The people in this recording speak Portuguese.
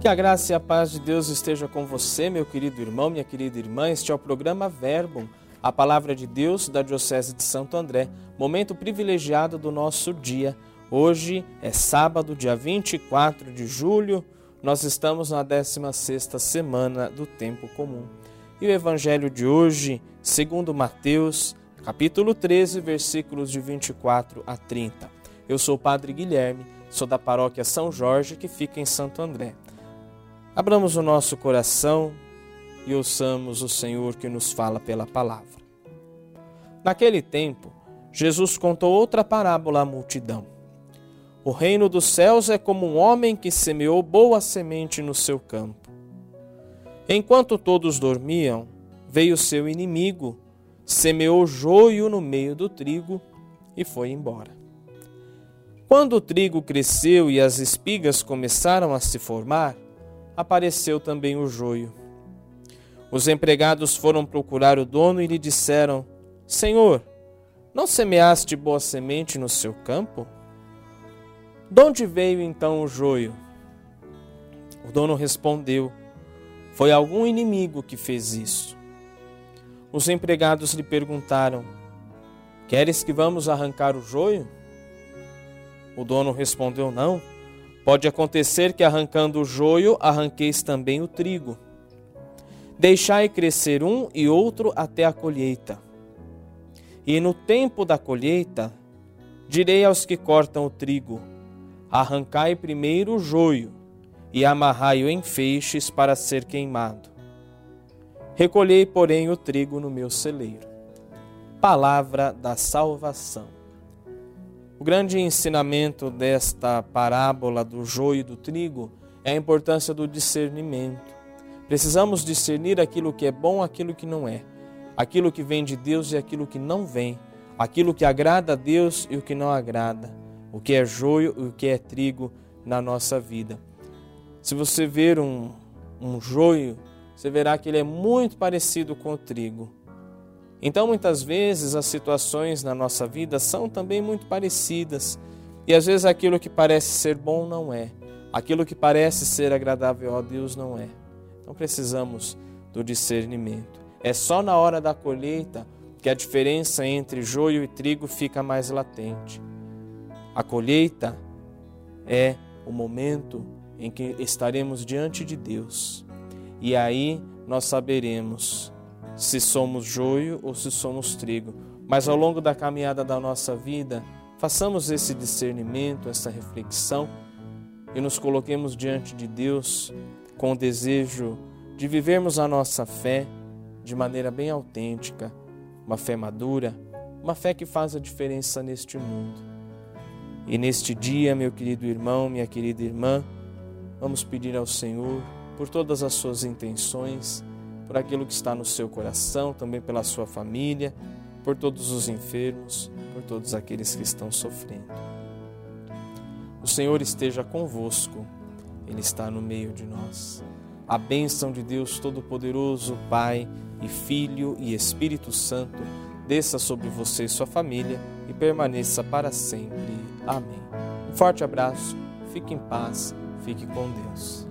Que a graça e a paz de Deus esteja com você, meu querido irmão, minha querida irmã. Este é o programa Verbo, a palavra de Deus da Diocese de Santo André, momento privilegiado do nosso dia. Hoje é sábado, dia 24 de julho, nós estamos na 16 semana do tempo comum. E o evangelho de hoje, segundo Mateus, capítulo 13, versículos de 24 a 30. Eu sou o Padre Guilherme, sou da paróquia São Jorge, que fica em Santo André. Abramos o nosso coração e ouçamos o Senhor que nos fala pela palavra. Naquele tempo, Jesus contou outra parábola à multidão. O reino dos céus é como um homem que semeou boa semente no seu campo. Enquanto todos dormiam, veio seu inimigo, semeou joio no meio do trigo e foi embora. Quando o trigo cresceu e as espigas começaram a se formar, apareceu também o joio. Os empregados foram procurar o dono e lhe disseram: Senhor, não semeaste boa semente no seu campo? De onde veio então o joio? O dono respondeu: Foi algum inimigo que fez isso. Os empregados lhe perguntaram: Queres que vamos arrancar o joio? O dono respondeu: Não Pode acontecer que arrancando o joio, arranqueis também o trigo. Deixai crescer um e outro até a colheita. E no tempo da colheita, direi aos que cortam o trigo: Arrancai primeiro o joio e amarrai-o em feixes para ser queimado. Recolhei, porém, o trigo no meu celeiro. Palavra da salvação. O grande ensinamento desta parábola do joio e do trigo é a importância do discernimento. Precisamos discernir aquilo que é bom, aquilo que não é, aquilo que vem de Deus e aquilo que não vem, aquilo que agrada a Deus e o que não agrada, o que é joio e o que é trigo na nossa vida. Se você ver um, um joio, você verá que ele é muito parecido com o trigo. Então, muitas vezes, as situações na nossa vida são também muito parecidas. E às vezes aquilo que parece ser bom não é. Aquilo que parece ser agradável a Deus não é. Então precisamos do discernimento. É só na hora da colheita que a diferença entre joio e trigo fica mais latente. A colheita é o momento em que estaremos diante de Deus. E aí nós saberemos se somos joio ou se somos trigo. Mas ao longo da caminhada da nossa vida, façamos esse discernimento, essa reflexão e nos coloquemos diante de Deus com o desejo de vivermos a nossa fé de maneira bem autêntica, uma fé madura, uma fé que faz a diferença neste mundo. E neste dia, meu querido irmão, minha querida irmã, vamos pedir ao Senhor por todas as suas intenções por aquilo que está no seu coração, também pela sua família, por todos os enfermos, por todos aqueles que estão sofrendo. O Senhor esteja convosco, Ele está no meio de nós. A bênção de Deus Todo-Poderoso, Pai e Filho e Espírito Santo, desça sobre você e sua família e permaneça para sempre. Amém. Um forte abraço, fique em paz, fique com Deus.